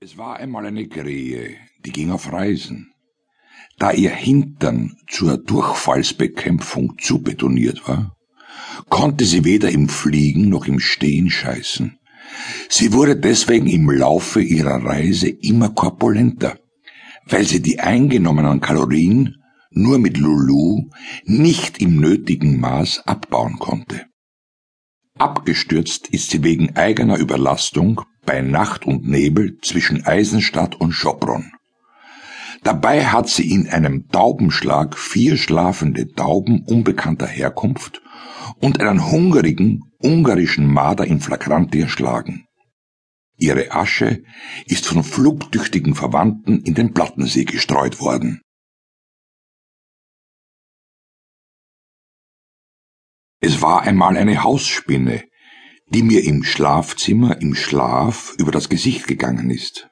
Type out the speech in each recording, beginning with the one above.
Es war einmal eine Krähe, die ging auf Reisen. Da ihr Hintern zur Durchfallsbekämpfung zu betoniert war, konnte sie weder im Fliegen noch im Stehen scheißen. Sie wurde deswegen im Laufe ihrer Reise immer korpulenter, weil sie die eingenommenen Kalorien nur mit Lulu nicht im nötigen Maß abbauen konnte. Abgestürzt ist sie wegen eigener Überlastung bei Nacht und Nebel zwischen Eisenstadt und Schopron. Dabei hat sie in einem Taubenschlag vier schlafende Tauben unbekannter Herkunft und einen hungrigen ungarischen Marder in Flagranti erschlagen. Ihre Asche ist von flugtüchtigen Verwandten in den Plattensee gestreut worden. Es war einmal eine Hausspinne, die mir im Schlafzimmer im Schlaf über das Gesicht gegangen ist.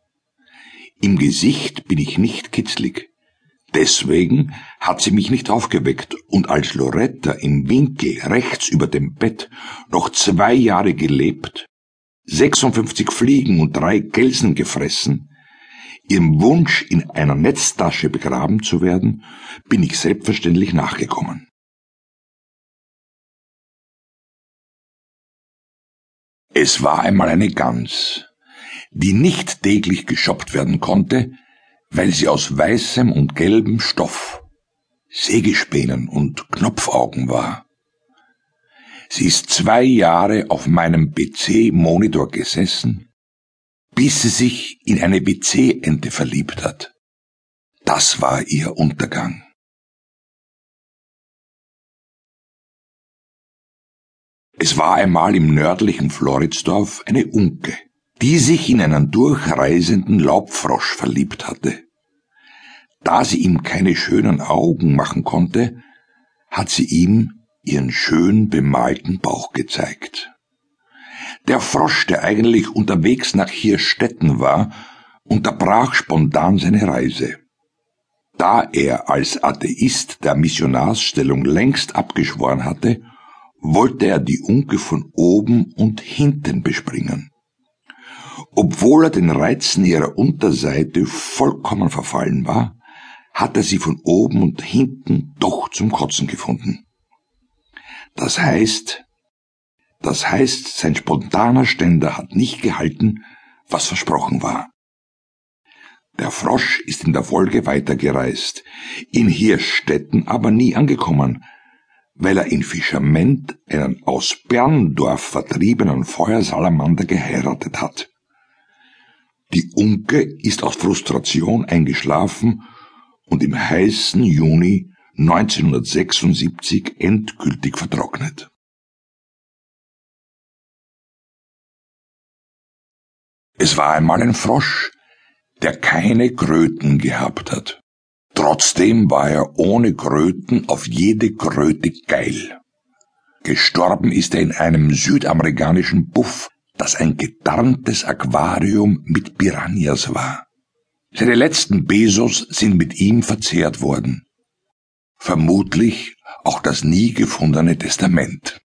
Im Gesicht bin ich nicht kitzlig. Deswegen hat sie mich nicht aufgeweckt, und als Loretta im Winkel rechts über dem Bett noch zwei Jahre gelebt, 56 Fliegen und drei Gelsen gefressen, ihrem Wunsch in einer Netztasche begraben zu werden, bin ich selbstverständlich nachgekommen. Es war einmal eine Gans, die nicht täglich geschoppt werden konnte, weil sie aus weißem und gelbem Stoff, Sägespänen und Knopfaugen war. Sie ist zwei Jahre auf meinem PC-Monitor gesessen, bis sie sich in eine PC-Ente verliebt hat. Das war ihr Untergang. Es war einmal im nördlichen Floridsdorf eine Unke, die sich in einen durchreisenden Laubfrosch verliebt hatte. Da sie ihm keine schönen Augen machen konnte, hat sie ihm ihren schön bemalten Bauch gezeigt. Der Frosch, der eigentlich unterwegs nach Hirstetten war, unterbrach spontan seine Reise. Da er als Atheist der Missionarsstellung längst abgeschworen hatte, wollte er die Unke von oben und hinten bespringen. Obwohl er den Reizen ihrer Unterseite vollkommen verfallen war, hat er sie von oben und hinten doch zum Kotzen gefunden. Das heißt, das heißt, sein spontaner Ständer hat nicht gehalten, was versprochen war. Der Frosch ist in der Folge weitergereist, in Hirstetten aber nie angekommen, weil er in Fischerment einen aus Berndorf vertriebenen Feuersalamander geheiratet hat. Die Unke ist aus Frustration eingeschlafen und im heißen Juni 1976 endgültig vertrocknet. Es war einmal ein Frosch, der keine Kröten gehabt hat. Trotzdem war er ohne Kröten auf jede Kröte geil. Gestorben ist er in einem südamerikanischen Buff, das ein getarntes Aquarium mit Piranhas war. Seine letzten Besos sind mit ihm verzehrt worden. Vermutlich auch das nie gefundene Testament.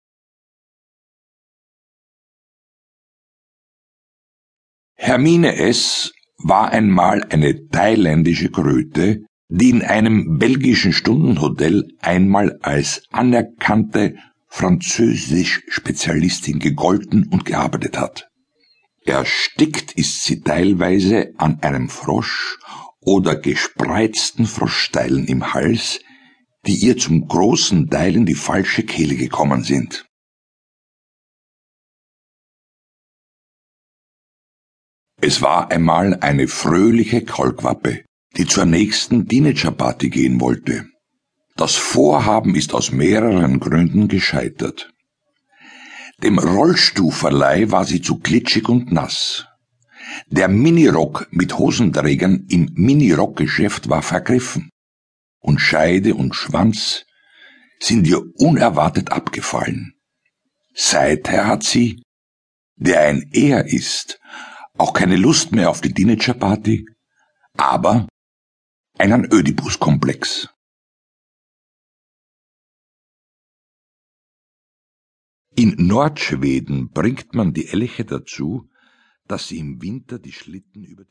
Hermine S. war einmal eine thailändische Kröte, die in einem belgischen Stundenhotel einmal als anerkannte Französisch-Spezialistin gegolten und gearbeitet hat. Erstickt ist sie teilweise an einem Frosch oder gespreizten Froschsteilen im Hals, die ihr zum großen Teil in die falsche Kehle gekommen sind. Es war einmal eine fröhliche Kolkwappe, die zur nächsten Teenager-Party gehen wollte. Das Vorhaben ist aus mehreren Gründen gescheitert. Dem Rollstuhlverleih war sie zu glitschig und nass. Der Minirock mit Hosenträgern im Minirockgeschäft war vergriffen. Und Scheide und Schwanz sind ihr unerwartet abgefallen. Seither hat sie, der ein Er ist, auch keine Lust mehr auf die Teenager-Party, aber einen Ödipus-Komplex. In Nordschweden bringt man die Elche dazu, dass sie im Winter die Schlitten über